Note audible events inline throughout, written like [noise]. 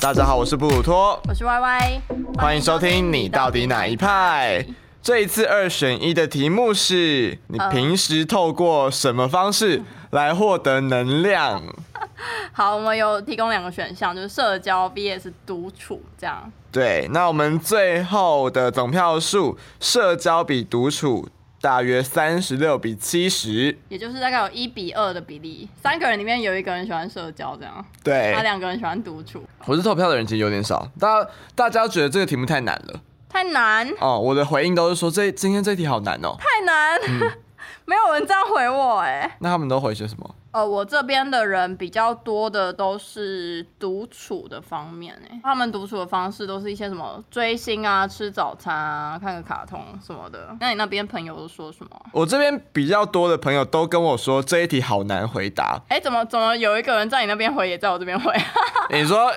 大家好，我是布鲁托，我是 Y Y，欢迎收听你到底哪一派？这一次二选一的题目是你平时透过什么方式 [laughs] 来获得能量？[laughs] 好，我们有提供两个选项，就是社交 VS 独处这样。对，那我们最后的总票数，社交比独处大约三十六比七十，也就是大概有一比二的比例，三个人里面有一个人喜欢社交这样，对。他，两个人喜欢独处，我是投票的人其实有点少，大家大家觉得这个题目太难了。太难。哦，我的回应都是说这今天这题好难哦，太难，[laughs] 没有人这样回我哎、那他们都回些什么？呃，我这边的人比较多的都是独处的方面哎、他们独处的方式都是一些什么追星啊、吃早餐啊、看个卡通什么的。那你那边朋友都说什么？我这边比较多的朋友都跟我说这一题好难回答。哎、怎么怎么有一个人在你那边回，也在我这边回？[laughs] 你说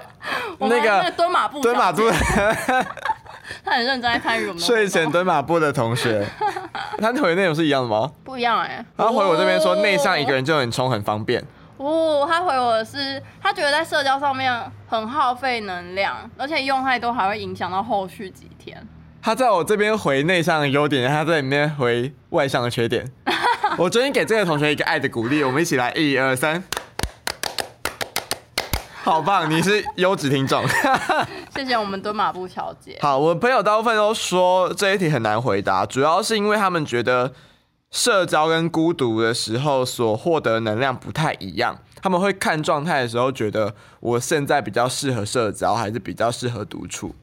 那个蹲马步，蹲马步，[laughs] 他很认真在参与我们睡前蹲马步的同学，[laughs] 他回的内容是一样的吗？不一样哎、他回我这边说内向一个人人就很冲很方便，哦，他回我的是，他觉得在社交上面很耗费能量，而且用太多还会影响到后续几天。他在我这边回内向的优点，他在里面回外向的缺点。[laughs] 我决定给这个同学一个爱的鼓励，我们一起来，一二三，好棒！你是优质听众。[laughs] [laughs] 谢谢我们蹲马步小姐。好，我朋友大部分都说这一题很难回答，主要是因为他们觉得社交跟孤独的时候所获得能量不太一样。他们会看状态的时候，觉得我现在比较适合社交，还是比较适合独处。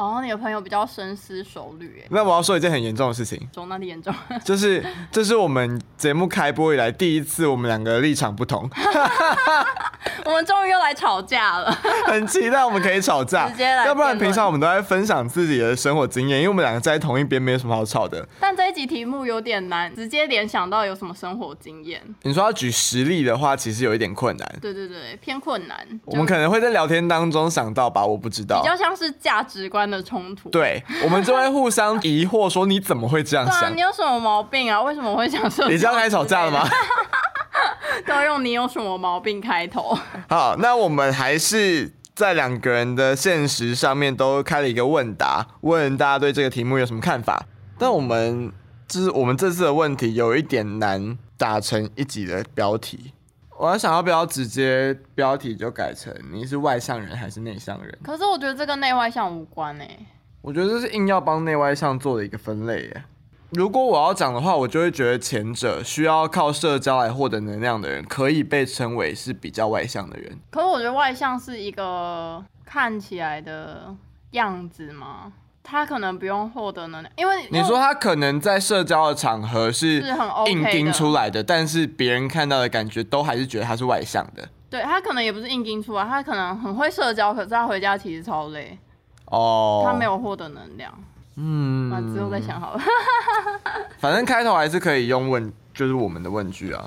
哦，你的朋友比较深思熟虑，哎，那我要说一件很严重的事情，中那里严重。[laughs] [laughs] 就是这是我们节目开播以来第一次我们两个立场不同，[laughs] 我们终于又来吵架了。很期待我们可以吵架直接来。要不然平常我们都在分享自己的生活经验，因为我们两个在同一边，没有什么好吵的。但这一集题目有点难，直接联想到有什么生活经验？你说要举实例的话，其实有一点困难。对对对，偏困难。我们可能会在聊天当中想到吧，我不知道比。较像是价值观的冲突。对，我们就会互相疑惑说你怎么会这样想你？有什么毛病啊？为什么会想社交？你这样开始吵架了吗？？[laughs] 都要用你有什么毛病开头。好，那我们还是在两个人的现实上面都开了一个问答，问大家对这个题目有什么看法。但我们就是我们这次的问题有一点难打成一集的标题。我要想要不要直接标题就改成你是外向人还是内向人？可是我觉得这跟内外向无关哎、我觉得这是硬要帮内外向做的一个分类耶。如果我要讲的话，我就会觉得前者需要靠社交来获得能量的人，可以被称为是比较外向的人。可是我觉得外向是一个看起来的样子吗？他可能不用获得能量，因为你说他可能在社交的场合是是很 OK 的。硬盯出来的，但是别人看到的感觉都还是觉得他是外向的。对他可能也不是硬盯出来，他可能很会社交，可是他回家其实超累，哦，他没有获得能量。嗯。那之后再想好了。反正开头还是可以用问，就是我们的问句啊。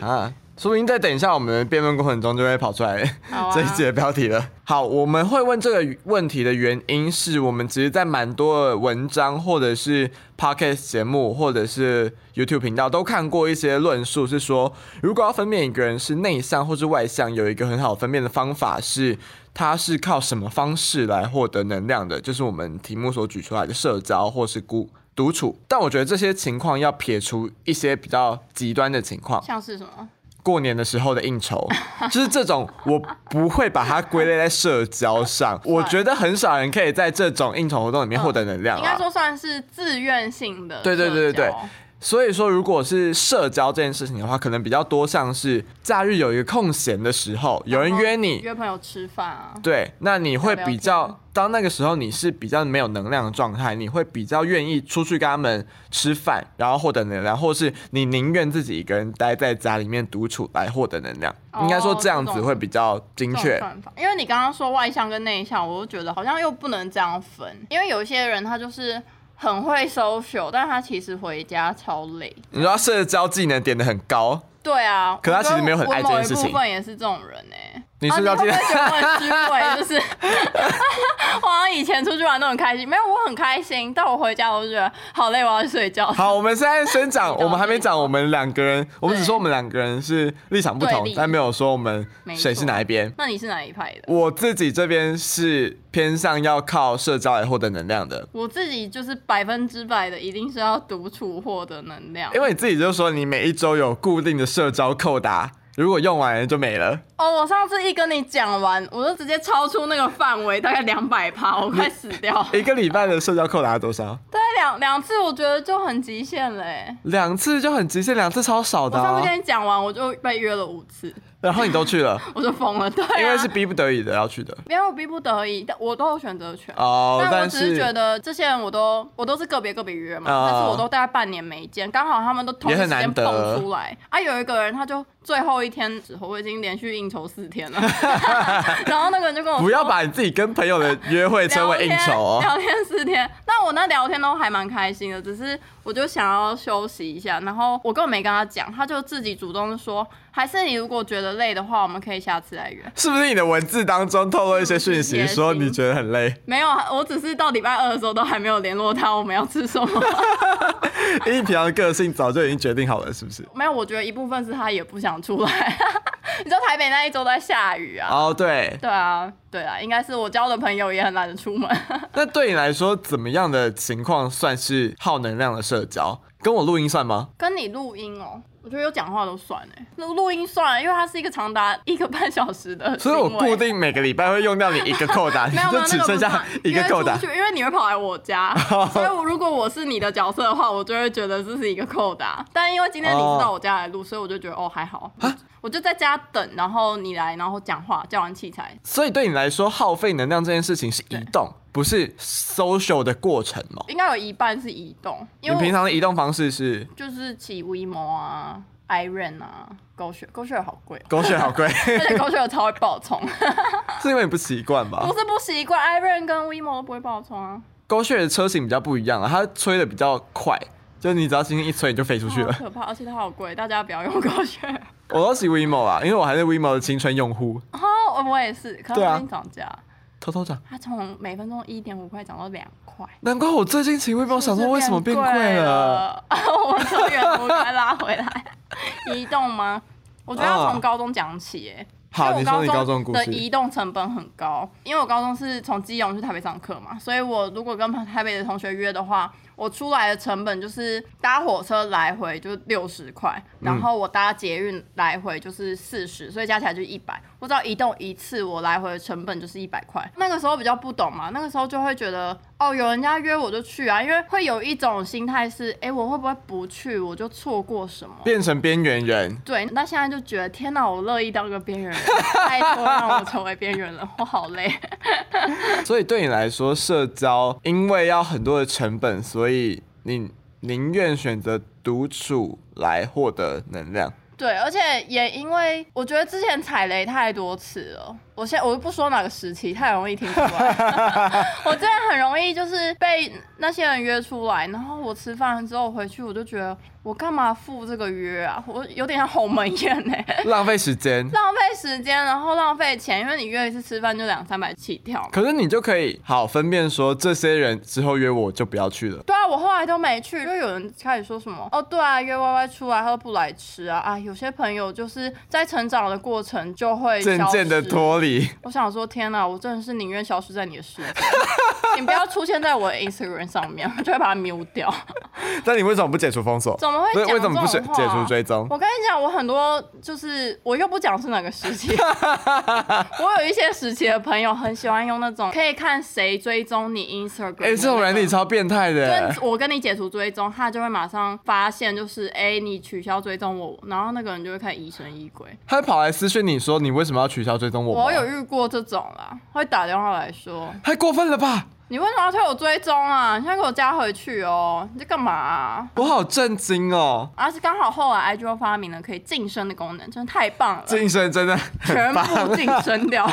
啊，说不定再等一下我们辩论过程中就会跑出来啊这一节的标题了。好，我们会问这个问题的原因是我们其实，在蛮多的文章或者是 podcast 节目或者是 YouTube 频道都看过一些论述，是说如果要分辨一个人是内向或是外向，有一个很好分辨的方法是。他是靠什么方式来获得能量的？就是我们题目所举出来的社交或是孤独处。但我觉得这些情况要撇除一些比较极端的情况，像是什么？过年的时候的应酬，[laughs] 就是这种，我不会把它归类在社交上。[laughs] 我觉得很少人可以在这种应酬活动里面获得能量啊。应该说算是自愿性的。对对对对对。所以说，如果是社交这件事情的话，可能比较多像是假日有一个空闲的时候，有人约你，约朋友吃饭啊。对，那你会比较天当那个时候你是比较没有能量的状态，你会比较愿意出去跟他们吃饭，然后获得能量，或是你宁愿自己一个人待在家里面独处来获得能量。哦应该说这样子会比较精确。因为你刚刚说外向跟内向，我就觉得好像又不能这样分，因为有一些人他就是很会 social，但他其实回家超累。你说他社交技能点的很高，对啊，可他其实没有很爱这件事情。我某一部分也是这种人哎、你睡觉记得啊、你会不会觉得我很虚伪？[laughs] 就是我好像以前出去玩都很开心，没有我很开心，但我回家我就觉得好累，我要去睡觉。好，我们现在先讲，[laughs] 我们还没讲我们两个人，我们只说我们两个人是立场不同，但没有说我们谁是哪一边。那你是哪一派的？我自己这边是偏向要靠社交来获得能量的，我自己就是百分之百的，一定是要独处获得能量。因为你自己就说你每一周有固定的社交扣打，如果用完就没了。哦，我上次一跟你讲完，我就直接超出那个范围，大概两百趴，我快死掉。[laughs] 一个礼拜的社交扣打多少？大概两两次，我觉得就很极限了欸。两次就很极限，两次超少的、啊我上次。跟你讲完，我就被约了五次，然后你都去了，[laughs] 我就疯了。对、啊，因为是逼不得已的要去的。因为我逼不得已，但我都有选择权。哦，但我但只是觉得这些人我都我都是个别个别约嘛，哦但是我都大概半年没见，刚好他们都同一时间蹦出来啊。有一个人他就最后一天之后，我已经连续应酬四天了，[laughs] 然后那个人就跟我说不要把你自己跟朋友的约会称为应酬哦。聊天聊天四天，那我那聊天都还蛮开心的，只是我就想要休息一下，然后我根本没跟他讲，他就自己主动说，还是你如果觉得累的话，我们可以下次来约。是不是你的文字当中透露一些讯息，也说你觉得很累？没有，我只是到礼拜二的时候都还没有联络他，我们要吃什么。[laughs] 因为平常的个性早就已经决定好了，是不是？没有，我觉得一部分是他也不想出来。你知道台北那一周都在下雨啊。哦，对。对啊，对啊，应该是我交的朋友也很懒得出门。[laughs] 那对你来说，怎么样的情况算是耗能量的社交？跟我录音算吗？跟你录音哦，我觉得有讲话都算哎，录录音算，因为它是一个长达一个半小时的。所以我固定每个礼拜会用掉你一个扣打，你 [laughs] 没有没有，就只剩下一个扣打因为你会跑来我家，[laughs] 所以我如果我是你的角色的话，我就会觉得这是一个扣打。但因为今天你是到我家来录，所以我就觉得哦还好，我就在家等，然后你来，然后讲话，叫完器材。所以对你来说，耗费能量这件事情是移动，不是 social 的过程吗？应该有一半是移动，因你平常的移动方式是就是骑 WeMo 啊、Iron 啊、狗血，狗血好贵哦，狗血好贵，而且狗血超会爆冲，[laughs] 是因为你不习惯吧不？是不习惯，Iron 跟 WeMo 都不会爆冲啊，狗血的车型比较不一样啊，它吹的比较快，就是你只要轻轻一吹你就飞出去了。可怕，而且它好贵，大家不要用狗血。我都骑 WeMo 啊，因为我还是 WeMo 的青春用户，哦，我也是，可是最近涨价，偷偷涨。它从每分钟一点五块涨到两块。难怪我最近骑 WeMo 想说为什么变贵了。了？[laughs] 我们从远途该拉回来，移动吗？我觉得要从高中讲起，哎。好，你说你高中的。移动成本很高，因为我高中是从基隆去台北上课嘛，所以我如果跟台北的同学约的话，我出来的成本就是搭火车来回就六十块，然后我搭捷运来回就是四十，所以加起来就一百。我只要移动一次，我来回的成本就是一百块。那个时候比较不懂嘛，那个时候就会觉得哦，有人家约我就去啊，因为会有一种心态是，哎、我会不会不去我就错过什么？变成边缘人，对，那现在就觉得天哪，我乐意当个边缘人，拜托让我成为边缘人，我好累。[laughs] 所以对你来说，社交因为要很多的成本，所以你宁愿选择独处来获得能量。对，而且也因为我觉得之前踩雷太多次了，我现在我就不说哪个时期，太容易听出来。[laughs] 我真的很容易就是被那些人约出来，然后我吃饭之后回去，我就觉得我干嘛赴这个约啊？我有点像鸿门宴呢、[laughs] 浪费时间。浪费时间，然后浪费钱，因为你约一次吃饭就两三百起跳。可是你就可以好分辨说，这些人之后约我就不要去了。对啊，我后来都没去，就有人开始说什么哦，对啊，约 Y Y 出来，他都不来吃啊啊！有些朋友就是在成长的过程就会渐渐的。脱离，我想说，天哪，我真的是宁愿消失在你的世界，你不要出现在我的 Instagram 上面，我就会把它 mute 掉。[laughs] 但你为什么不解除封锁？怎么会讲为为什么不这种话解除追踪？我跟你讲，我很多就是我又不讲是哪个时期，[laughs] 我有一些时期的朋友很喜欢用那种可以看谁追踪你 Instagram，哎、这种人你你超变态的、跟我跟你解除追踪，他就会马上发现，就是哎、你取消追踪我，然后那个人就会开始疑神疑鬼。他跑来私讯你说你为什么要取消追踪我？我有遇过这种啦，会打电话来说，太过分了吧！你为什么要推我追踪啊？你现在给我加回去哦，你在干嘛、啊？我好震惊哦，而且刚好后来 IG 又发明了可以晋升的功能，真的太棒了，晋升真的全。部晋升掉，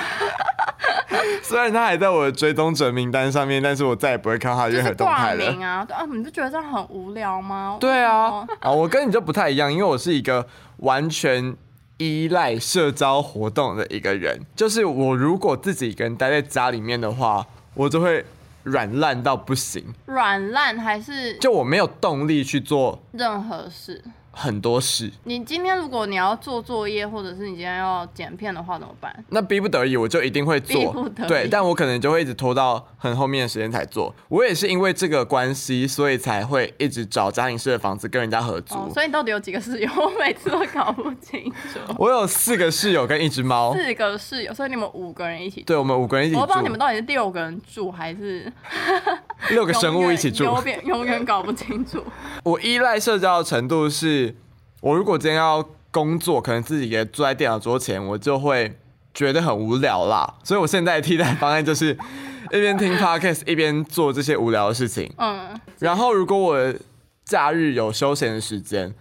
[laughs] 虽然他还在我的追踪者名单上面，但是我再也不会看他就是任何动态了。名啊，对啊，你不觉得这样很无聊吗？对啊啊，我跟你就不太一样，因为我是一个完全依赖社交活动的一个人。就是我如果自己一个人待在家里面的话，我就会软烂到不行，软烂还是就我没有动力去做任何事？很多事。你今天如果你要做作业，或者是你今天要剪片的话，怎么办？那逼不得已，我就一定会做对，但我可能就会一直拖到很后面的时间才做。我也是因为这个关系，所以才会一直找家庭式的房子跟人家合租。哦，所以你到底有几个室友？我每次都搞不清楚。我有四个室友跟一只猫，四个室友，所以你们五个人一起住。对我们五个人一起住我不知道你，们到底是六个人住还是六个生物一起住。永远永远搞不清楚。[laughs] 我依赖社交的程度是，我如果今天要工作，可能自己也坐在电脑桌前，我就会觉得很无聊啦。所以我现在的替代方案就是一边听 [laughs] podcast 一边做这些无聊的事情。嗯，然后如果我假日有休闲的时间，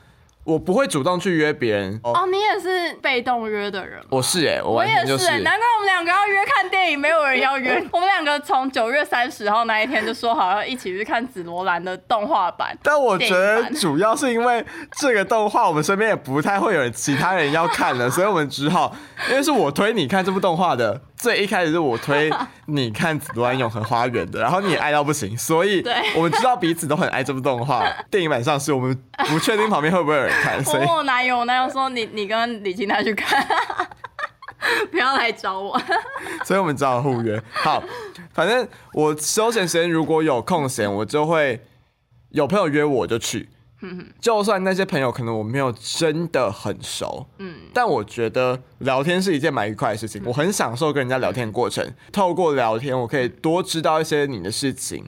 我不会主动去约别人。哦，哦，你也是被动约的人吗。我是哎、我我也，完全就是是。难怪我们两个要约看电影，没有人要约。[laughs] 我们两个从九月三十号那一天就说好要一起去看紫罗兰的动画版。但我觉得主要是因为这个动画，我们身边也不太会有人其他人要看了，所以我们只好，因为是我推你看这部动画的，最一开始是我推你看《紫罗兰永恒花园》的，然后你也爱到不行，所以我们知道彼此都很爱这部动画。[laughs] 电影版上是，我们不确定旁边会不会有人看，[laughs] 所以我男友，我男友说你你跟李青他去看，[laughs] 不要来找我。所以我们只好互约。好，反正我休闲时间如果有空闲，我就会有朋友约我就去。就算那些朋友可能我没有真的很熟，嗯，但我觉得聊天是一件蛮愉快的事情，我很享受跟人家聊天的过程。透过聊天，我可以多知道一些你的事情，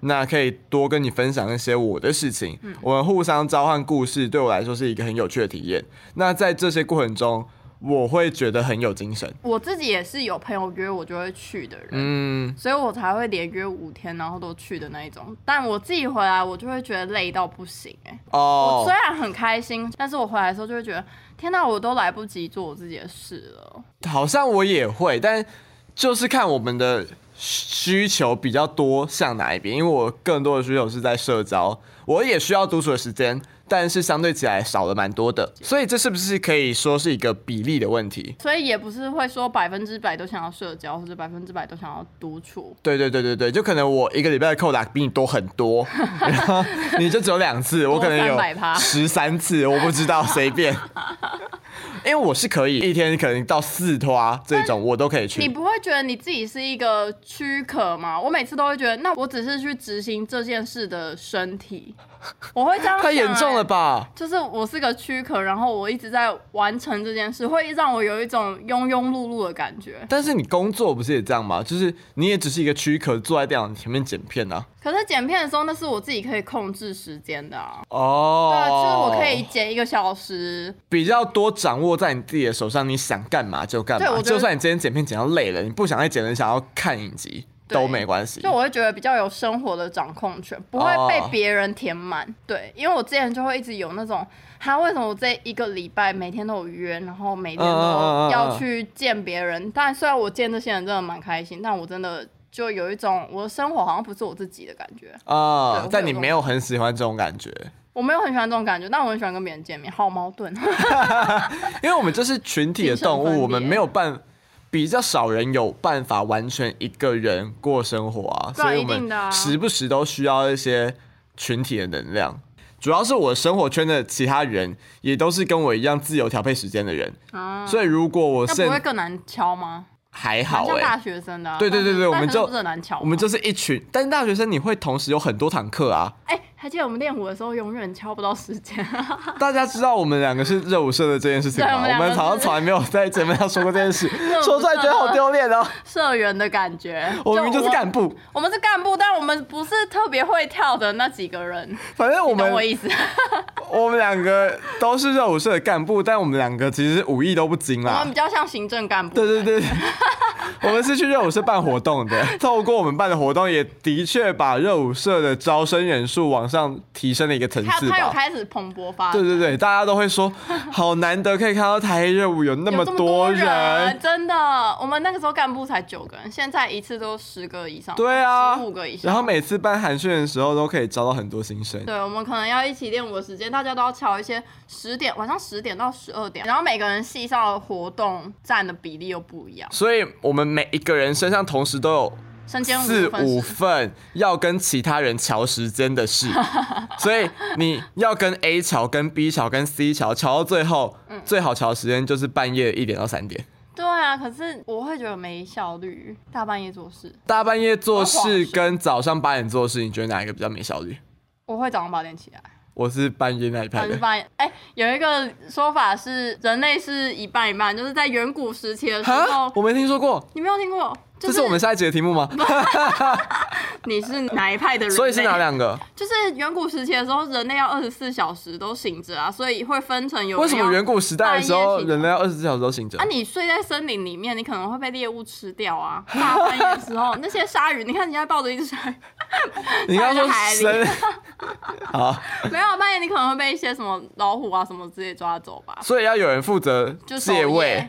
那可以多跟你分享一些我的事情，我们互相交换故事，对我来说是一个很有趣的体验。那在这些过程中，我会觉得很有精神。我自己也是有朋友约我就会去的人，嗯，所以我才会连约五天，然后都去的那一种。但我自己回来，我就会觉得累到不行、哎、我哦虽，然很开心，但是我回来的时候就会觉得，天哪，我都来不及做我自己的事了。好像我也会，但就是看我们的需求比较多向哪一边，因为我更多的需求是在社交，我也需要独处的时间，但是相对起来少了蛮多的，所以这是不是可以说是一个比例的问题？所以也不是会说百分之百都想要社交，或者百分之百都想要独处。对对对对对，就可能我一个礼拜的扣打比你多很多，[laughs] 然后你就只有两次，我可能有十三次，我不知道，随便。[laughs] 因为我是可以一天可能到四拖啊这种，我都可以去你。不会觉得你自己是一个躯壳吗？我每次都会觉得，那我只是去执行这件事的身体，[laughs] 我会这样想、太严重了欸？吧？就是我是个躯壳，然后我一直在完成这件事，会让我有一种庸庸碌碌的感觉。但是你工作不是也这样吗？就是你也只是一个躯壳，坐在电脑前面剪片啊。可是剪片的时候，那是我自己可以控制时间的啊。哦，对啊，就是我可以剪一个小时，比较多掌握在你自己的手上，你想干嘛就干嘛。对就算你今天剪片剪到累了，你不想再剪了，你想要看影集对都没关系就。我会觉得比较有生活的掌控权，不会被别人填满。对，因为我之前就会一直有那种，他为什么我这一个礼拜每天都有约，然后每天都要去见别人。但虽然我见这些人真的蛮开心，但我真的就有一种我的生活好像不是我自己的感觉。啊但你没有很喜欢这种感觉，我没有很喜欢这种感觉，但我很喜欢跟别人见面，好矛盾。[laughs] [laughs] 因为我们就是群体的动物，我们没有办。比较少人有办法完全一个人过生活啊，所以我们时不时都需要一些群体的能量。主要是我生活圈的其他人也都是跟我一样自由调配时间的人，啊，所以如果我那现不会更难敲吗？还好像大学生的、啊。对对对对我们就。我们就是一群，但是大学生你会同时有很多堂课啊。哎、还记得我们练舞的时候，永远敲不到时间。[laughs] 大家知道我们两个是热舞社的这件事情吗？[laughs] 我们好像从来没有在节目上说过这件事，[laughs] 说出来觉得好丢脸哦。社员的感觉。我明明就是干部，我们是干部，但我们不是特别会跳的那几个人，反正我们懂我意思？我们两个都是热舞社的干部，但我们两个其实武艺都不精啦我们比。较像行政干部。对对对，我们是去热舞社办活动的，透过我们办的活动，也的确把热舞社的招生人数往上提升了一个层次他他有。开始蓬勃发展。对对对，大家都会说，[laughs] 好难得可以看到台黑热舞有那么多人，真的。我们那个时候干部才九个人，现在一次都十个以上，对啊十五个以上。然后每次办寒训的时候都可以招到很多新生。对，我们可能要一起练舞的时间，大家都要敲一些十点，晚上十点到十二点，然后每个人系上的活动占的比例又不一样，所以我们每一个人身上同时都有身兼四五五分份要跟其他人调时间的事，[laughs] 所以你要跟 A 调、跟 B 调、跟 C 调，调到最后，嗯最好调的时间就是半夜一点到三点。对啊，可是我会觉得没效率，大半夜做事，大半夜做事跟早上八点做事，你觉得哪一个比较没效率？我会早上八点起来。我是半夜那一派的。半夜？哎、有一个说法是人类是一半一半，就是在远古时期的时候，，我没听说过，你没有听过？就这是我们下一集的题目吗？[laughs] 你是哪一派的人？所以是哪两个？就是远古时期的时候，人类要二十四小时都醒着啊，所以会分成有人为什么远古时代的时候人类要二十四小时都醒着啊，？你睡在森林里面，你可能会被猎物吃掉啊。大半夜的时候，[laughs] 那些鲨鱼，你看你现在抱着一只鲨鱼，[laughs] 你刚刚说在海里生，好，没有半夜你可能会被一些什么老虎啊什么之类抓走吧。所以要有人负责就守。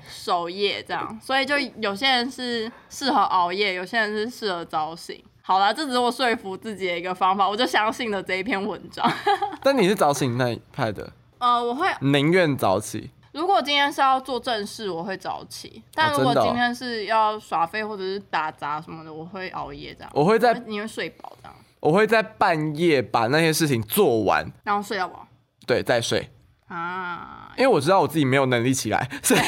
守夜这样，所以就有些人是适合熬夜，有些人是适合早醒。好了，这只是我说服自己的一个方法，我就相信了这一篇文章。[laughs] 但你是早醒那一派的，呃，我会宁愿早起。如果今天是要做正事，我会早起；但如果今天是要耍废或者是打杂什么的，我会熬夜这样。我会在你会睡饱这样，我会在半夜把那些事情做完，然后睡到饱对，再睡，啊，因为我知道我自己没有能力起来，所以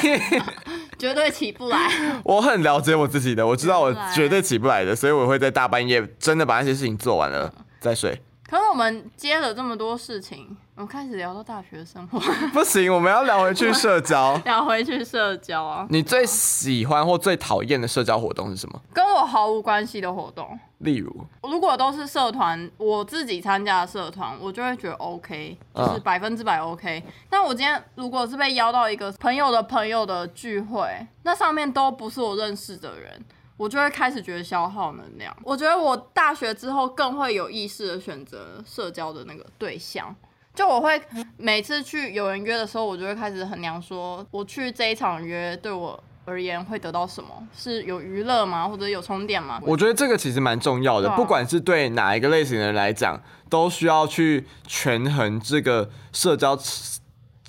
[laughs] 绝对起不来。[laughs] 我很了解我自己的，我知道我绝对起不来的，所以我会在大半夜真的把那些事情做完了再睡。可是我们接了这么多事情，我们开始聊到大学生活，[laughs] 不行，我们要聊回去社交。[laughs] 聊回去社交啊，你最喜欢或最讨厌的社交活动是什么？跟我毫无关系的活动。例如，如果都是社团，我自己参加的社团，我就会觉得 OK，就是嗯百分之百 OK。但我今天如果是被邀到一个朋友的朋友的聚会，那上面都不是我认识的人，我就会开始觉得消耗能量。我觉得我大学之后更会有意识的选择社交的那个对象。就我会每次去有人约的时候，我就会开始衡量说，我去这一场约对我而言会得到什么？是有娱乐吗？或者有充电吗？我觉得这个其实蛮重要的，啊不管是对哪一个类型的人来讲，都需要去权衡这个社交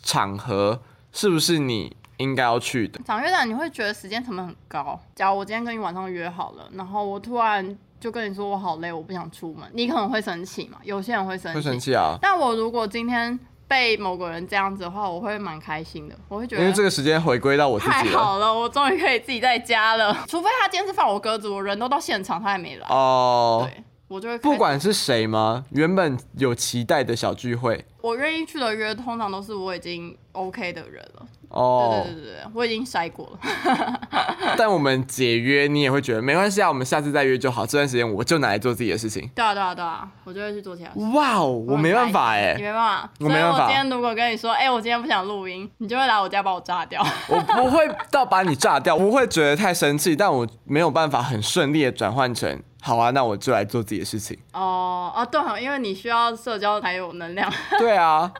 场合是不是你应该要去的。长约长，你会觉得时间成本很高。假如我今天跟你晚上约好了，然后我突然就跟你说我好累，我不想出门，你可能会生气嘛？有些人会生气。会生气啊，但我如果今天被某个人这样子的话，我会蛮开心的，我会觉得因为这个时间回归到我自太己太。好了，我终于可以自己在家了。除非他今天是放我鸽子，我人都到现场，他还没来，哦，对我就会不管是谁吗？原本有期待的小聚会，我愿意去的约，通常都是我已经 OK 的人了。哦对，对对对，我已经筛过了。[laughs] 但我们解约，你也会觉得没关系啊，我们下次再约就好。这段时间我就拿来做自己的事情。对啊对啊对啊，我就会去做其他事。哇哦，我没办法哎、你没办法，我没办法所以我今天如果跟你说，哎、我今天不想录音，你就会来我家把我炸掉。我 [laughs] 不会到把你炸掉，不会觉得太生气，但我没有办法很顺利的转换成好啊，那我就来做自己的事情。哦哦，对哦，因为你需要社交才有能量。对啊，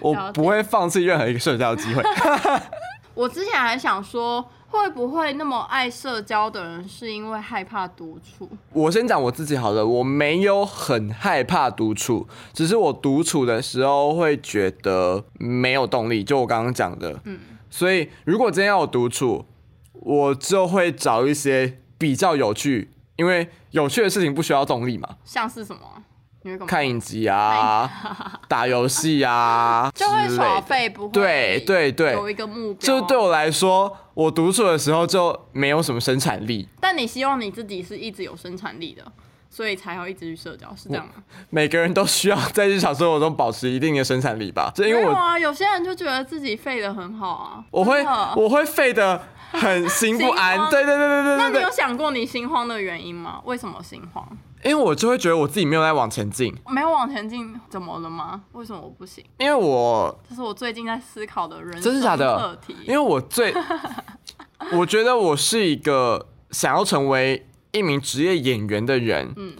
我不会放弃任何一个社交的机会。[laughs] 我之前还想说，会不会那么爱社交的人是因为害怕独处？我先讲我自己好了，我没有很害怕独处，只是我独处的时候会觉得没有动力，就我刚刚讲的。嗯，所以如果今天要我独处，我就会找一些比较有趣，因为有趣的事情不需要动力嘛，像是什么？看影集啊，打游戏啊 [laughs] 就会耍。废，不会对对对有一个目标。就对我来说，我独处的时候就没有什么生产力。但你希望你自己是一直有生产力的，所以才要一直去社交，是这样吗？每个人都需要在日常生活中保持一定的生产力吧？就因为有啊，有些人就觉得自己废的很好啊。我会我会废的很心不安，对对对对对对对，那你有想过你心慌的原因吗？为什么心慌？因为我就会觉得我自己没有在往前进，没有往前进，怎么了吗？为什么我不行？因为我这是我最近在思考的人生真的假的课题。因为我最，[laughs] 我觉得我是一个想要成为一名职业演员的人，嗯，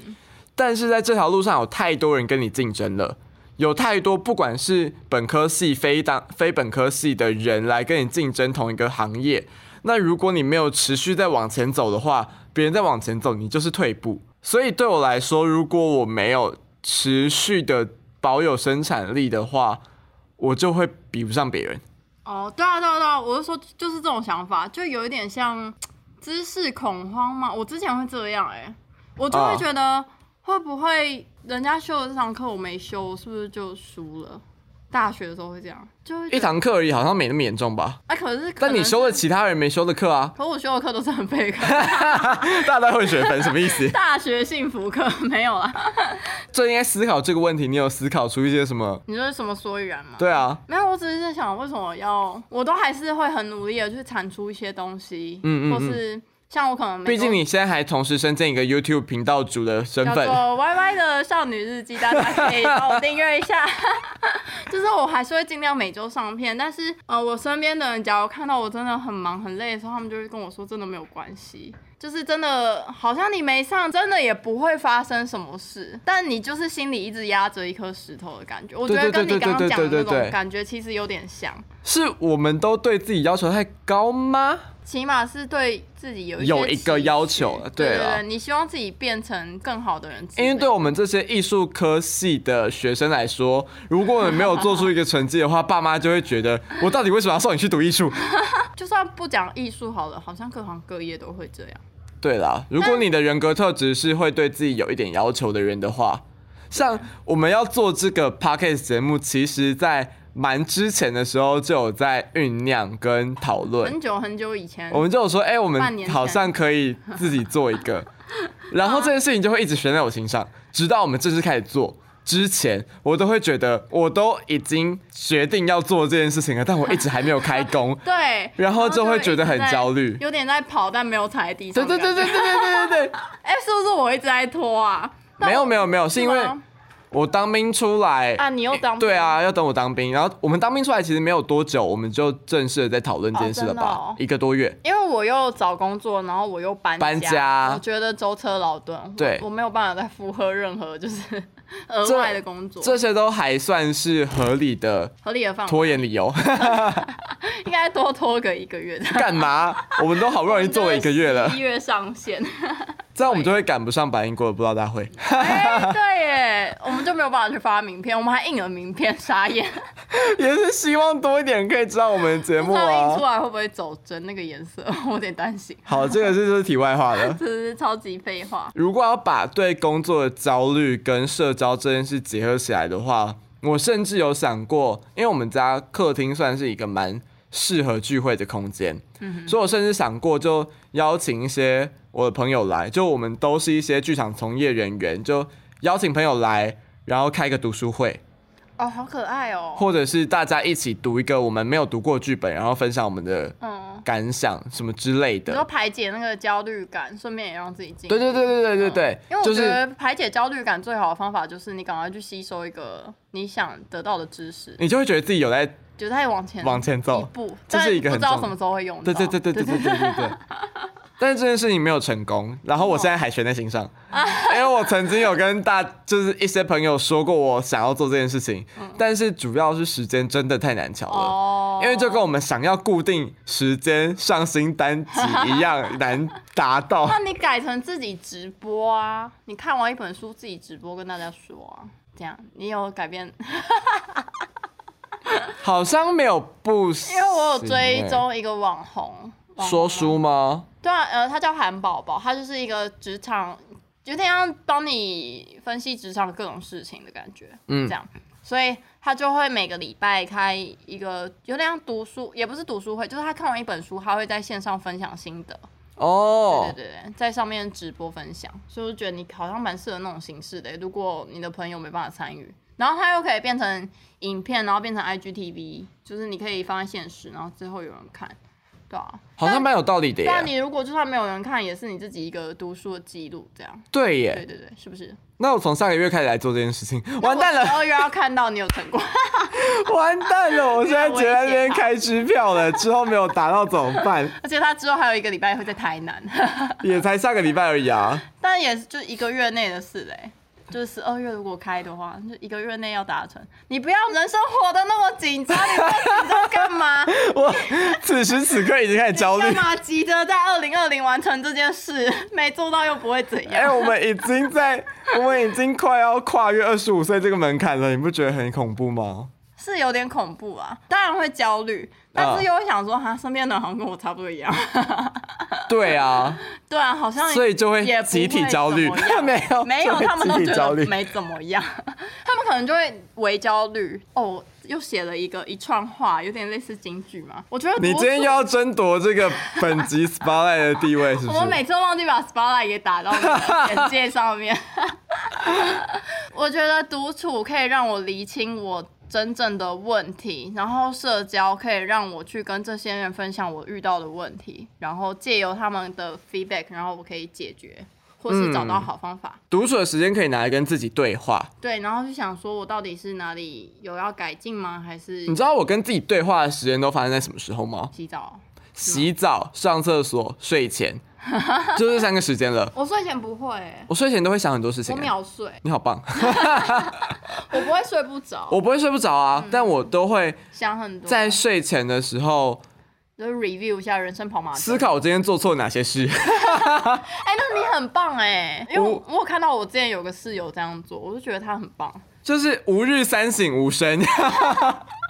但是在这条路上有太多人跟你竞争了，有太多不管是本科系、非当非本科系的人来跟你竞争同一个行业。那如果你没有持续在往前走的话，别人在往前走，你就是退步。所以对我来说，如果我没有持续的保有生产力的话，我就会比不上别人。哦，对啊，对啊，对啊，我是说，就是这种想法，就有一点像知识恐慌嘛。我之前会这样、哎，我就会哦觉得会不会人家修了这堂课我没修，我是不是就输了？大学的时候会这样，就一堂课而已，好像没那么严重吧？哎、可是可但你，修了其他人没修的课啊，可我修的课都是很备课，[laughs] 大家都会学分，什么意思？[laughs] 大学幸福课没有啦。[laughs] 这应该思考这个问题，你有思考出一些什么？你说是什么所以然吗？对啊，没有，我只是在想，为什么要，我都还是会很努力的去产出一些东西，嗯嗯嗯或是像我可能毕竟你现在还同时身兼一个 YouTube 频道主的身份，叫做 Y Y 的少女日记，大家 [laughs] 可以帮我订阅一下。[laughs] 就是我还是会尽量每周上片，但是呃，我身边的人假如看到我真的很忙很累的时候，他们就会跟我说，真的没有关系。就是真的，好像你没上，真的也不会发生什么事，但你就是心里一直压着一颗石头的感觉。我觉得跟你刚刚讲的那种感觉其实有点像，是我们都对自己要求太高吗？起码是对自己有有一个要许求了对对啦对，你希望自己变成更好的人因为对我们这些艺术科系的学生来说，如果我们没有做出一个成绩的话，爸妈就会觉得我到底为什么要送你去读艺术？[laughs] 就算不讲艺术好了，好像各行各业都会这样。对啦，如果你的人格特质是会对自己有一点要求的人的话，像我们要做这个 podcast 节目，其实在蛮之前的时候就有在酝酿跟讨论很，久很久以前，我们就有说，哎、我们好像可以自己做一个，[laughs] 然后这件事情就会一直悬在我心上，直到我们正式开始做。之前我都会觉得我都已经决定要做这件事情了，但我一直还没有开工，[laughs] 对，然后就会觉得很焦虑有点在跑，但没有踩在地对上。对对对对。对对对对，[laughs] 哎、是不是我一直在拖啊？没有没有没有，是因为吗我当兵出来啊，你又当对啊，要等我当兵，然后我们当兵出来其实没有多久，我们就正式的在讨论这件事了吧？哦哦。一个多月。因为我又找工作，然后我又搬搬家。我觉得舟车劳顿，我对。我没有办法再负荷任何就是 [laughs] 额这外的工作，这些都还算是合理的合理的放，拖延理由。[laughs] 应该多拖个一个月的。干嘛？我们都好不容易做了一个月了，[laughs] 一月上线，这样我们就会赶不上白英国的布道大会。哎、对耶，我们就没有办法去发名片，我们还印了名片，傻眼。也是希望多一点人可以知道我们的节目不知道印出啊。来会不会走针那个颜色，我有点担心。好，这个是就是题外话了。这是超级废话。如果要把对工作的焦虑跟社交这件事结合起来的话，我甚至有想过，因为我们家客厅算是一个蛮适合聚会的空间，所以我甚至想过就邀请一些我的朋友来，就我们都是一些剧场从业人员，就邀请朋友来，然后开个读书会，哦，好可爱哦。或者是大家一起读一个我们没有读过剧本，然后分享我们的嗯，感想什么之类你说的。排解那个焦虑感，顺便也让自己进。对对对对对对对，因为我觉得排解焦虑感最好的方法就是你赶快去吸收一个你想得到的知识，你就会觉得自己有在就在往前往前走一步，这是一个很不知道什么时候会用到。对对对对对对对对对。但是这件事情没有成功，然后我现在还悬在心上，因为我曾经有跟大就是一些朋友说过我想要做这件事情，但是主要是时间真的太难瞧了。哦，因为就跟我们想要固定时间上新单集一样难达到 [laughs] 那，你改成自己直播啊？你看完一本书自己直播跟大家说啊，这样你有改变？[laughs] 好像没有不行因为我有追欸踪一个网红说书吗？对啊，呃，他叫韩宝宝，他就是一个职场，有点像帮你分析职场各种事情的感觉，嗯。这样，所以他就会每个礼拜开一个有点像读书，也不是读书会，就是他看完一本书，他会在线上分享心得，哦。对，对对，在上面直播分享，所以我就觉得你好像蛮适合那种形式的。如果你的朋友没办法参与，然后它又可以变成影片，然后变成 IGTV，就是你可以放在现实，然后之后有人看，对啊，好像蛮有道理的对啊，耶。你如果就算没有人看，也是你自己一个读书的记录，这样。对对耶，对对对，是不是？那我从下个月开始来做这件事情，[laughs] 完蛋了，二月要看到你有成果，[laughs] 完蛋了！我现在你只在那很危险啊边开支票了，[laughs] 之后没有达到怎么办？而且他之后还有一个礼拜会在台南，也才下个礼拜而已啊。但也是就一个月内的事嘞。就是十二月如果开的话，就一个月内要达成。你不要人生活的那么紧张，你那么紧张干嘛？[laughs] 我此时此刻已经开始焦虑干。嘛急着在二零二零完成这件事？没做到又不会怎样哎、样。我们已经在，我们已经快要跨越二十五岁这个门槛了，你不觉得很恐怖吗？是有点恐怖啊，当然会焦虑，但是又会想说，哈，身边的人好像跟我差不多一样。[laughs] 对啊，对啊，好像所以就会也不集体焦虑没有 [laughs] 没有，他们都觉得没怎么样，[laughs] 他们可能就会微焦虑。哦，又写了一个一串话，有点类似京剧嘛。我觉得你今天又要争夺这个本集 [laughs] spotlight 的地位，是不是？我每次都忘记把 spotlight 给打到那个简介上面。我觉得独处可以让我厘清我真正的问题，然后社交可以让我去跟这些人分享我遇到的问题，然后借由他们的 feedback，然后我可以解决，或是找到好方法。独处的时间可以拿来跟自己对话。对，然后就想说我到底是哪里有要改进吗？还是你知道我跟自己对话的时间都发生在什么时候吗？洗澡？洗澡、上厕所、睡前，[laughs] 就这三个时间了。我睡前不会、欸，我睡前都会想很多事情、我欸。秒睡，你好棒！[laughs] 我不会睡不着，我不会睡不着啊，嗯但我都会想很多，在睡前的时候就 review 一下人生跑马灯思。考我今天做错哪些事。[laughs] 哎、那你很棒哎，因为我我我有看到我之前有个室友这样做，我就觉得他很棒。就是吾日三省吾身，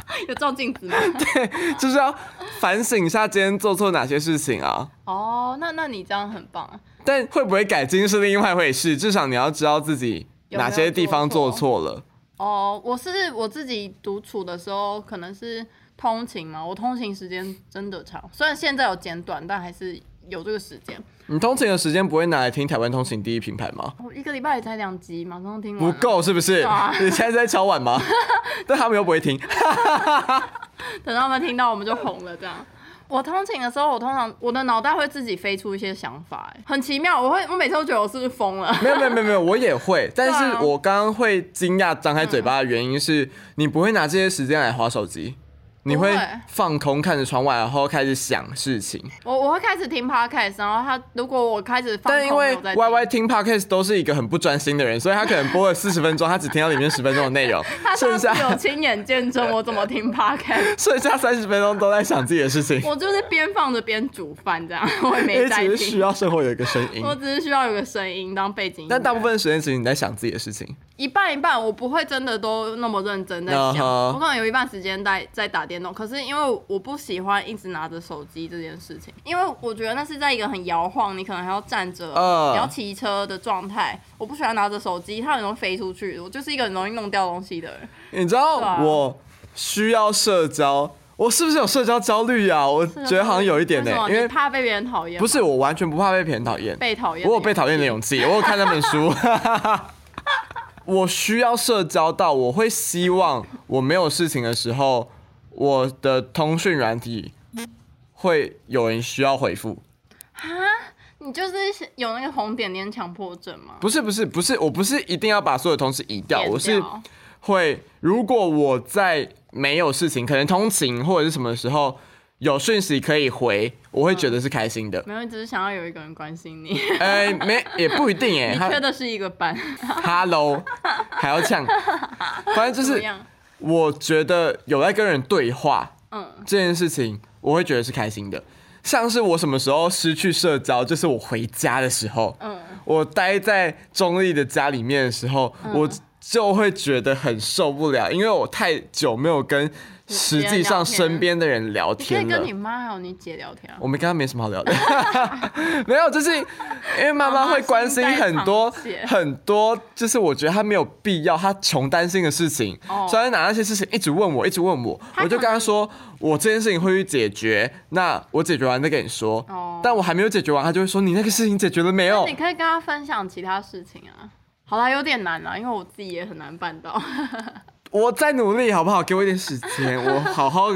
[laughs] 有照镜子吗？[laughs] 对就是要反省一下今天做错哪些事情啊。哦，那那你这样很棒。但会不会改进是另外一回事，至少你要知道自己哪些地方做错了。哦，我是我自己独处的时候，可能是通勤嘛，我通勤时间真的长，虽然现在有减短，但还是有这个时间。你通勤的时间不会拿来听台湾通勤第一品牌吗？我一个礼拜也才两集，马上听完。不够是不是？啊 [laughs] 你现在在敲碗吗？[laughs] 但他们又不会听。[laughs] 等他们听到，我们就红了。这样，我通勤的时候，我通常我的脑袋会自己飞出一些想法，哎，很奇妙。我会，我每次都觉得我是不是疯了？没有没有没有没有，我也会，但是啊我刚刚会惊讶张开嘴巴的原因是，你不会拿这些时间来划手机，你会放空看着窗外，然后开始想事情。我我会开始听 podcast，然后他如果我开始放空，但因为有在听 Y Y 听 podcast 都是一个很不专心的人，[laughs] 所以他可能播了四十分钟，他只听到里面十分钟的内容，[laughs] 他剩下有亲眼见证我 [laughs] 怎么听 podcast，剩下三十分钟都在想自己的事情，我就是边放着边煮饭这样，我也因没在为只是需。要生活有一个声音。我只是需要有个声音当背景音，但大部分时间其实你在想自己的事情。一半一半，我不会真的都那么认真在想我可能有一半时间在在打电动。可是因为我不喜欢一直拿着手机这件事情，因为我觉得那是在一个很摇晃，你可能还要站着，嗯你要骑车的状态。我不喜欢拿着手机，它很容易飞出去。我就是一个很容易弄掉东西的人。你知道我需要社交，我是不是有社交焦虑啊？我觉得好像有一点呢、因为怕被别人讨厌，不是我完全不怕被别人讨厌，被讨厌，我有被讨厌的勇气，我有看那本书。[laughs] 我需要社交到，我会希望我没有事情的时候，我的通讯软体会有人需要回复。你就是有那个红点点强迫症吗？不是不是不是，我不是一定要把所有同事移掉，点我是掉会，如果我在没有事情，可能通勤或者是什么时候有讯息可以回，我会觉得是开心的。没有，你只是想要有一个人关心你。[laughs] 哎、没也不一定哎、[laughs] 缺的是一个班，Hello 还要呛，反正就是？我觉得有在跟人对话嗯，这件事情，我会觉得是开心的。像是我什么时候失去社交，就是我回家的时候，嗯。我待在中立的家里面的时候，我就会觉得很受不了，因为我太久没有跟实际上身边的人聊你可以天了跟你。妈还有你姐聊天啊。我们跟她没什么好聊的，[laughs] 没有，就是因为妈妈会关心很多很多，就是我觉得她没有必要，她穷担心的事情，哦所以她拿那些事情一直问我，一直问我，我就跟她说，我这件事情会去解决，那我解决完再跟你说。哦但我还没有解决完，她就会说你那个事情解决了没有你？可以跟她分享其他事情啊。好啦，有点难啦，因为我自己也很难办到。我在努力，好不好？给我一点时间，我好好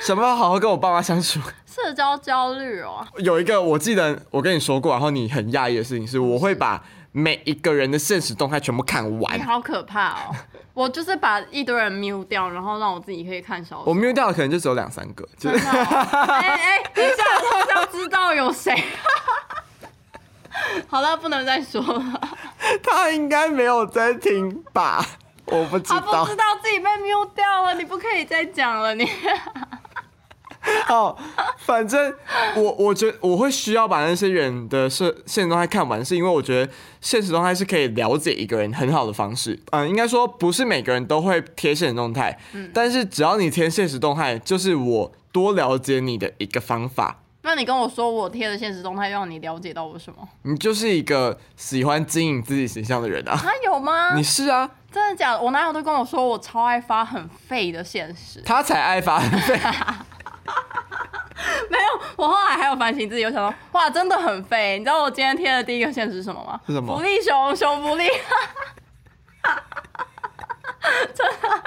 想办法好好跟我爸妈相处。社交焦虑哦，有一个我记得我跟你说过，然后你很讶异的事情是，我会把每一个人的现实动态全部看完你。好可怕哦！[laughs] 我就是把一堆人 mute 掉，然后让我自己可以看小说。我 mute 掉的可能就只有两三个，就是真的哦 [laughs] 哎哎，等一下，我好像知道有谁。[laughs] 好了，不能再说了。他应该没有在听吧？我不知道他不知。道自己被 mute 掉了，你不可以再讲了，你。[laughs] 好，反正我我觉得我会需要把那些人的现现实动态看完，是因为我觉得现实动态是可以了解一个人很好的方式。嗯、应该说不是每个人都会贴现实动态，嗯但是只要你贴现实动态，就是我多了解你的一个方法。那你跟我说我贴的现实动态让你了解到我什么？你就是一个喜欢经营自己形象的人啊！他，有吗？你是啊，真的假的？我男友都跟我说我超爱发很废的现实。他才爱发废。[laughs] 没有，我后来还有反省自己，我想说，哇，真的很废。你知道我今天贴的第一个现实是什么吗？是什么福利熊，熊福利。真 [laughs] 的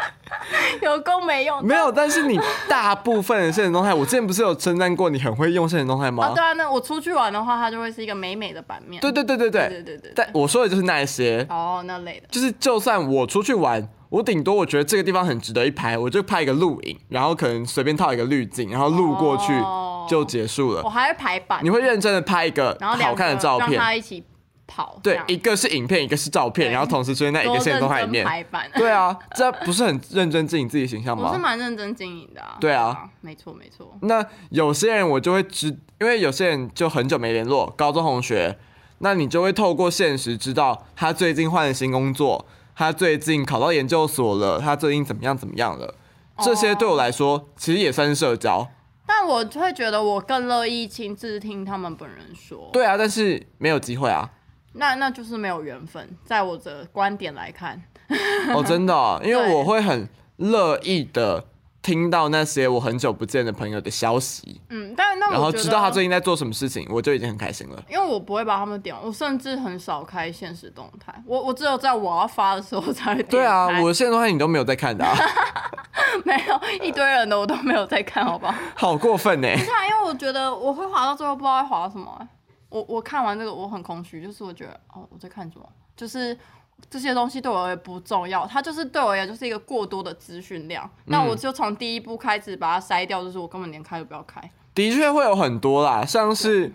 [laughs] 有功没用。没有，但是你 [laughs] 大部分的现实动态，我之前不是有称赞过你很会用现实动态吗？啊，对啊，那我出去玩的话，它就会是一个美美的版面。对对对对对对对对但我说的就是那一些，哦，那类的。就是就算我出去玩，我顶多我觉得这个地方很值得一拍，我就拍一个录影，然后可能随便套一个滤镜，然后录过去哦就结束了。我还会排版，你会认真的拍一个好看的照片，他一起跑。对一个是影片，一个是照片，然后同时出现在一个多现实动态里面。排版。对啊，这不是很认真经营自己形象吗我是？蛮认真经营的啊。对啊，没错没错。那有些人我就会知，因为有些人就很久没联络，高中同学，那你就会透过现实知道他最近换了新工作，他最近考到研究所了，他最近怎么样怎么样了。这些对我来说，其实也算是社交。但我会觉得我更乐意亲自听他们本人说。对啊，但是没有机会啊。那那就是没有缘分，在我的观点来看，哦，[laughs] 真的哦、因为我会很乐意的听到那些我很久不见的朋友的消息，嗯，但那我然后知道他最近在做什么事情，我就已经很开心了。因为我不会把他们点，我甚至很少开现实动态，我我只有在我要发的时候才会点对啊，我的现实动态你都没有在看的、啊，[laughs] 没有一堆人的我都没有在看，好不好？好过分呢、是啊，因为我觉得我会滑到最后不知道会滑什么、欸我我看完这个我很空虚，就是我觉得哦我在看什么，就是这些东西对我而言不重要，它就是对我而言就是一个过多的资讯量。那嗯我就从第一步开始把它筛掉，就是我根本连开都不要开。的确会有很多啦，像是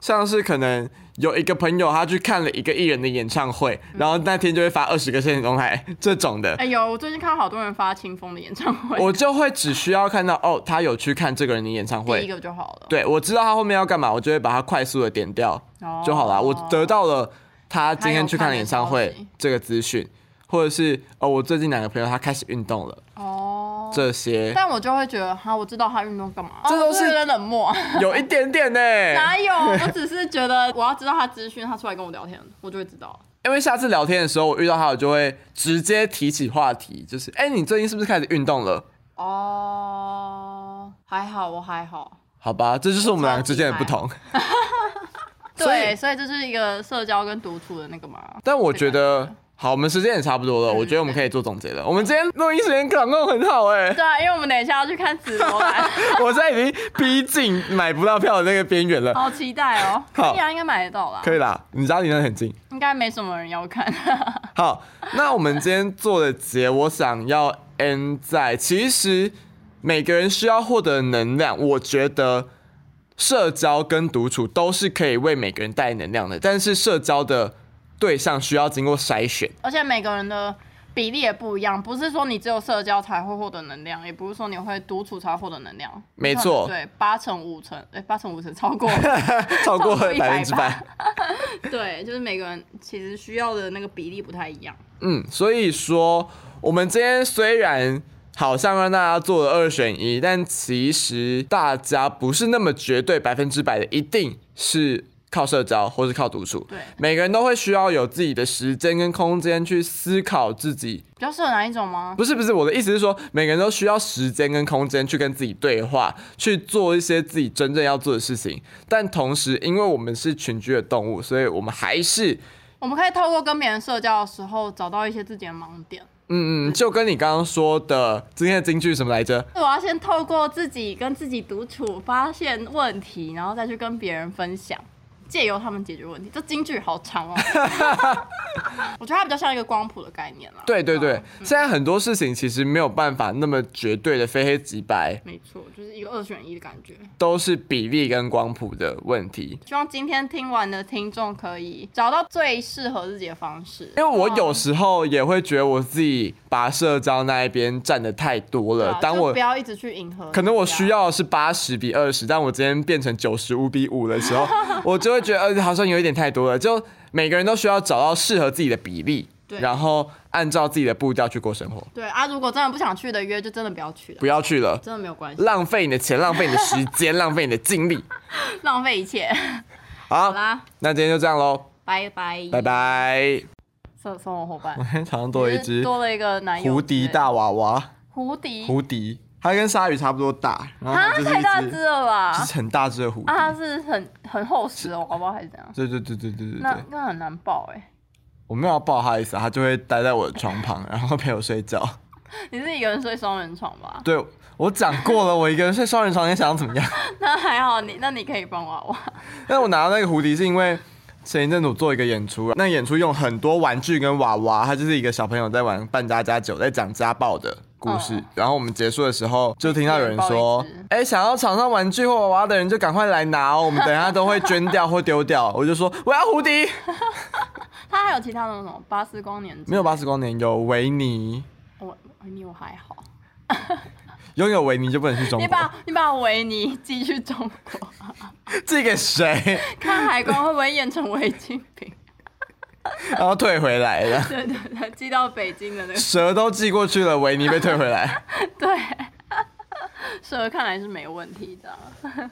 像是可能有一个朋友他去看了一个艺人的演唱会，然后那天就会发二十个现实动态 [laughs] 这种的，哎呦，我最近看到好多人发清风的演唱会，我就会只需要看到哦，他有去看这个人的演唱会。第一会，个就好了。对我知道他后面要干嘛，我就会把它快速的点掉哦。就好了。我得到了他今天去看演唱会这个资讯，或者是哦，我最近哪个朋友他开始运动了，哦，这些但我就会觉得，哈，我知道他运动干嘛，这都是冷漠。[laughs] 有一点点呢、哪有？我只是觉得我要知道他资讯，他出来跟我聊天，我就会知道。因为下次聊天的时候，我遇到他，我就会直接提起话题，就是哎、你最近是不是开始运动了？哦，还好，我还好。好吧，这就是我们两个之间的不同。[laughs] 对，所以这是一个社交跟独处的那个嘛。但我觉得，好，我们时间也差不多了，我觉得我们可以做总结了。我们今天录音时间掌控很好哎、对啊，因为我们等一下要去看直播版，[laughs] 我现在已经逼近买不到票的那个边缘了。好期待哦。好可以啊，应该买得到啦。可以啦，你家离那很近。应该没什么人要看。[laughs] 好，那我们今天做的结，我想要 end 在，其实每个人需要获得能量，我觉得社交跟独处都是可以为每个人带来能量的，但是社交的对象需要经过筛选。而且每个人的比例也不一样，不是说你只有社交才会获得能量，也不是说你会独处才会获得能量。没错对，八成五成，哎，八成五成。超过 [laughs] 超过百分之百。[laughs] 对，就是每个人其实需要的那个比例不太一样。嗯，所以说我们今天虽然好像让大家做了二选一，但其实大家不是那么绝对百分之百的一定是靠社交或是靠独处。对每个人都会需要有自己的时间跟空间去思考自己。比较适合哪一种吗？不是不是，我的意思是说，每个人都需要时间跟空间去跟自己对话，去做一些自己真正要做的事情。但同时，因为我们是群居的动物，所以我们还是我们可以透过跟别人社交的时候，找到一些自己的盲点。嗯嗯，就跟你刚刚说的今天的金句什么来着？我要先透过自己跟自己独处，发现问题，然后再去跟别人分享。借由他们解决问题，这京剧好长哦。[laughs] 我觉得它比较像一个光谱的概念啦。对对对，嗯现在很多事情其实没有办法那么绝对的非黑即白，没错，就是一个二选一的感觉。都是比例跟光谱的问题。希望今天听完的听众可以找到最适合自己的方式。因为我有嗯时候也会觉得我自己把社交那一边占的太多了啊，当我不要一直去迎合，可能我需。要的是八十比二十，但我今天变成九十五比五的时候，[laughs] 我就会觉得呃好像有一点太多了。就每个人都需要找到适合自己的比例，对。然后按照自己的步调去过生活，对啊，如果真的不想去的约，就真的不要去了，不要去了，真的没有关系，浪费你的钱，浪费你的时间，浪费你的精力。[laughs] 浪费一切。好 [laughs] 好，啦，那今天就这样喽，拜拜，拜。拜。生生活伙伴。[laughs] 我，今天早上多了一只多了一个男友胡迪大娃娃，蝴蝶，胡迪，它跟鲨鱼差不多大，然后啊它，就是太大一只只了吧？是很大只的胡迪。啊，它是很很厚实的娃娃还是怎样？对对对对对对那对，那很难抱哎、我没有要抱它的意思啊，它就会待在我的床旁，[laughs] 然后陪我睡觉。[laughs] 你是一个人睡双人床吧？对我讲过了，我一个人睡双人床，你想要怎么样？[laughs] 那还好你，那你可以帮娃娃。但我拿到那个蝴蝶是因为前一阵子我做一个演出，那演出用很多玩具跟娃娃，它就是一个小朋友在玩扮家家酒，在讲家暴的故事。嗯然后我们结束的时候，就听到有人说抱一只：“哎、想要场上玩具或娃娃的人就赶快来拿哦，我们等一下都会捐掉或丢掉。”我就说：“我要蝴蝶。[laughs] 他还有其他的那种巴斯光年，”没有巴斯光年，有维尼，我维尼我还好。[laughs] 拥有维尼就不能去中国你把。你把维尼寄去中国，[laughs] 寄给谁？看海关会不会验成违禁品？[laughs] 然后退回来了，[laughs] 对对对，寄到北京的那个，蛇都寄过去了，维尼被退回来。[laughs] 对，蛇看来是没问题的。